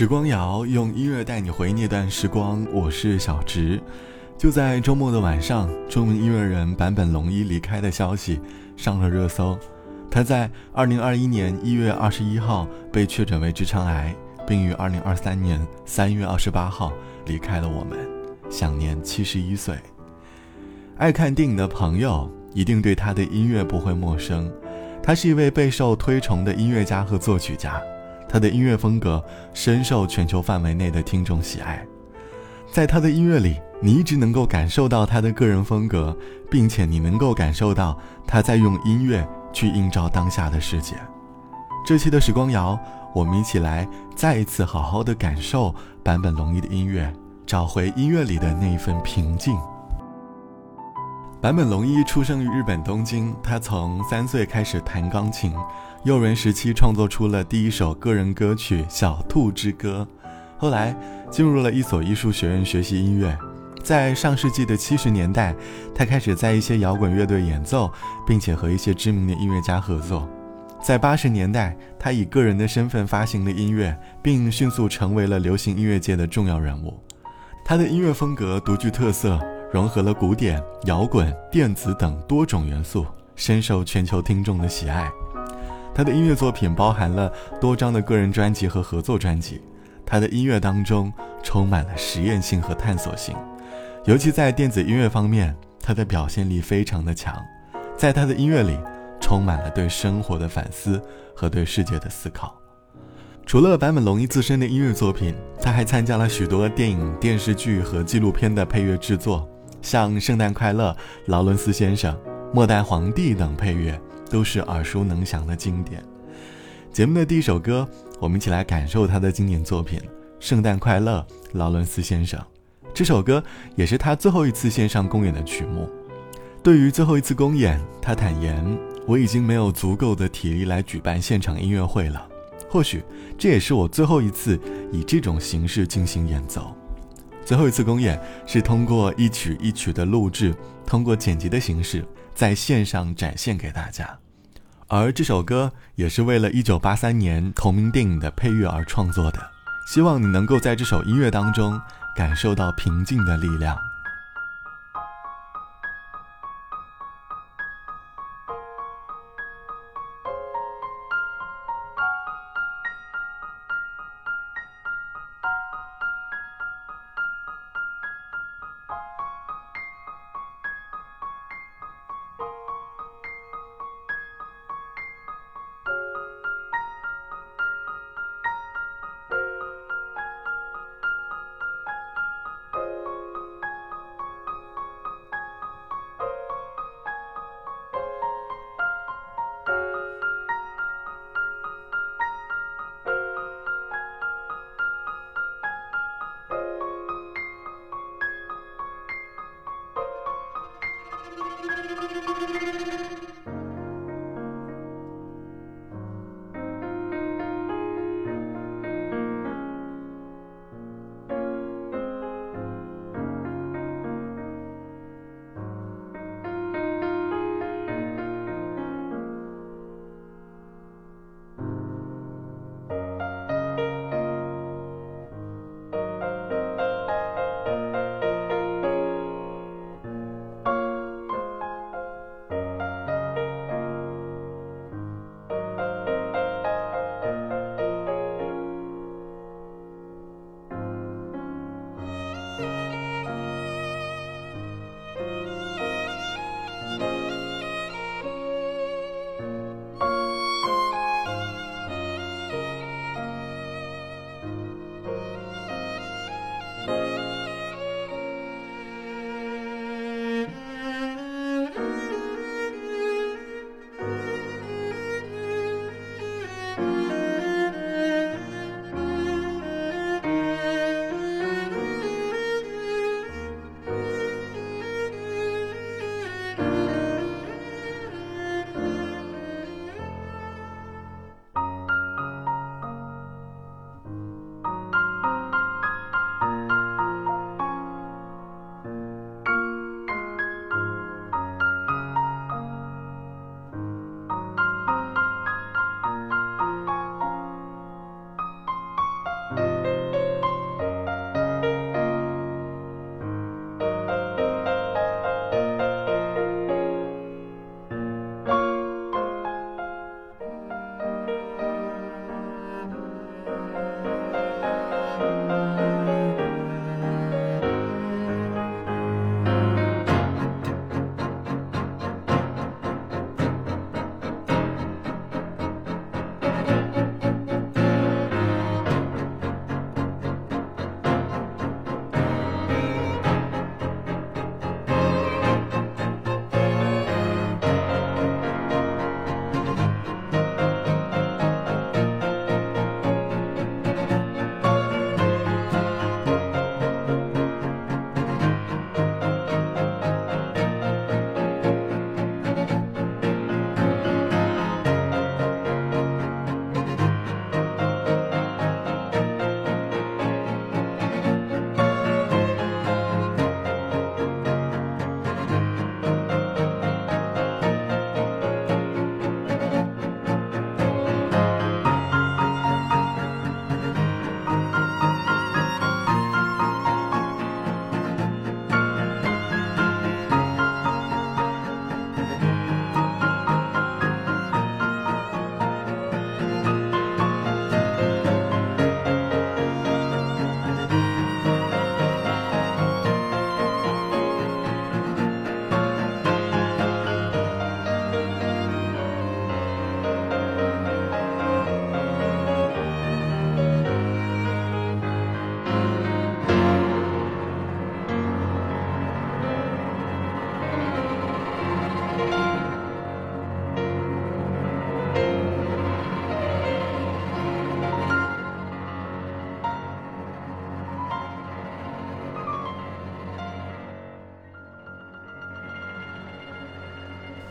时光谣用音乐带你回那段时光，我是小直。就在周末的晚上，著名音乐人坂本龙一离开的消息上了热搜。他在二零二一年一月二十一号被确诊为直肠癌，并于二零二三年三月二十八号离开了我们，享年七十一岁。爱看电影的朋友一定对他的音乐不会陌生，他是一位备受推崇的音乐家和作曲家。他的音乐风格深受全球范围内的听众喜爱，在他的音乐里，你一直能够感受到他的个人风格，并且你能够感受到他在用音乐去映照当下的世界。这期的时光谣，我们一起来再一次好好的感受坂本龙一的音乐，找回音乐里的那一份平静。坂本龙一出生于日本东京，他从三岁开始弹钢琴，幼年时期创作出了第一首个人歌曲《小兔之歌》，后来进入了一所艺术学院学习音乐。在上世纪的七十年代，他开始在一些摇滚乐队演奏，并且和一些知名的音乐家合作。在八十年代，他以个人的身份发行了音乐，并迅速成为了流行音乐界的重要人物。他的音乐风格独具特色。融合了古典、摇滚、电子等多种元素，深受全球听众的喜爱。他的音乐作品包含了多张的个人专辑和合作专辑。他的音乐当中充满了实验性和探索性，尤其在电子音乐方面，他的表现力非常的强。在他的音乐里，充满了对生活的反思和对世界的思考。除了坂本龙一自身的音乐作品，他还参加了许多电影、电视剧和纪录片的配乐制作。像《圣诞快乐》《劳伦斯先生》《末代皇帝》等配乐都是耳熟能详的经典。节目的第一首歌，我们一起来感受他的经典作品《圣诞快乐》《劳伦斯先生》。这首歌也是他最后一次线上公演的曲目。对于最后一次公演，他坦言：“我已经没有足够的体力来举办现场音乐会了。或许这也是我最后一次以这种形式进行演奏。”最后一次公演是通过一曲一曲的录制，通过剪辑的形式在线上展现给大家。而这首歌也是为了一九八三年同名电影的配乐而创作的。希望你能够在这首音乐当中感受到平静的力量。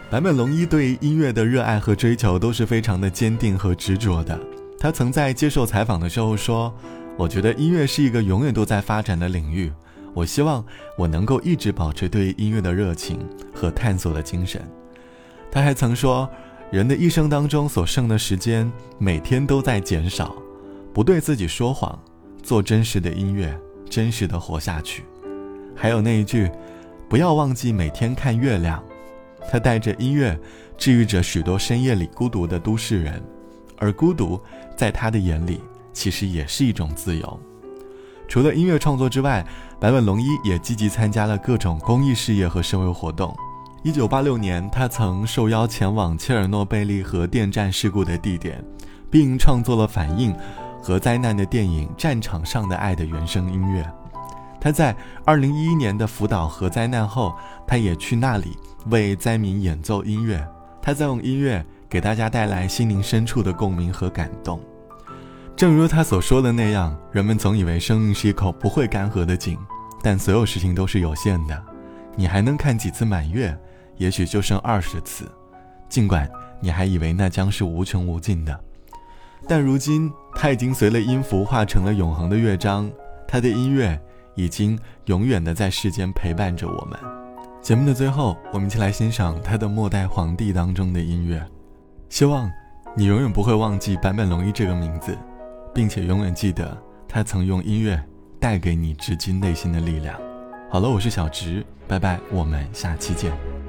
坂本龙一对音乐的热爱和追求都是非常的坚定和执着的。他曾在接受采访的时候说：“我觉得音乐是一个永远都在发展的领域，我希望我能够一直保持对音乐的热情和探索的精神。”他还曾说：“人的一生当中所剩的时间每天都在减少，不对自己说谎，做真实的音乐，真实的活下去。”还有那一句：“不要忘记每天看月亮。”他带着音乐，治愈着许多深夜里孤独的都市人，而孤独在他的眼里，其实也是一种自由。除了音乐创作之外，坂本龙一也积极参加了各种公益事业和社会活动。一九八六年，他曾受邀前往切尔诺贝利核电站事故的地点，并创作了反映核灾难的电影《战场上的爱》的原声音乐。他在二零一一年的福岛核灾难后，他也去那里为灾民演奏音乐。他在用音乐给大家带来心灵深处的共鸣和感动。正如他所说的那样，人们总以为生命是一口不会干涸的井，但所有事情都是有限的。你还能看几次满月？也许就剩二十次。尽管你还以为那将是无穷无尽的，但如今他已经随了音符化成了永恒的乐章。他的音乐。已经永远的在世间陪伴着我们。节目的最后，我们一起来欣赏他的《末代皇帝》当中的音乐。希望你永远不会忘记坂本龙一这个名字，并且永远记得他曾用音乐带给你至今内心的力量。好了，我是小植，拜拜，我们下期见。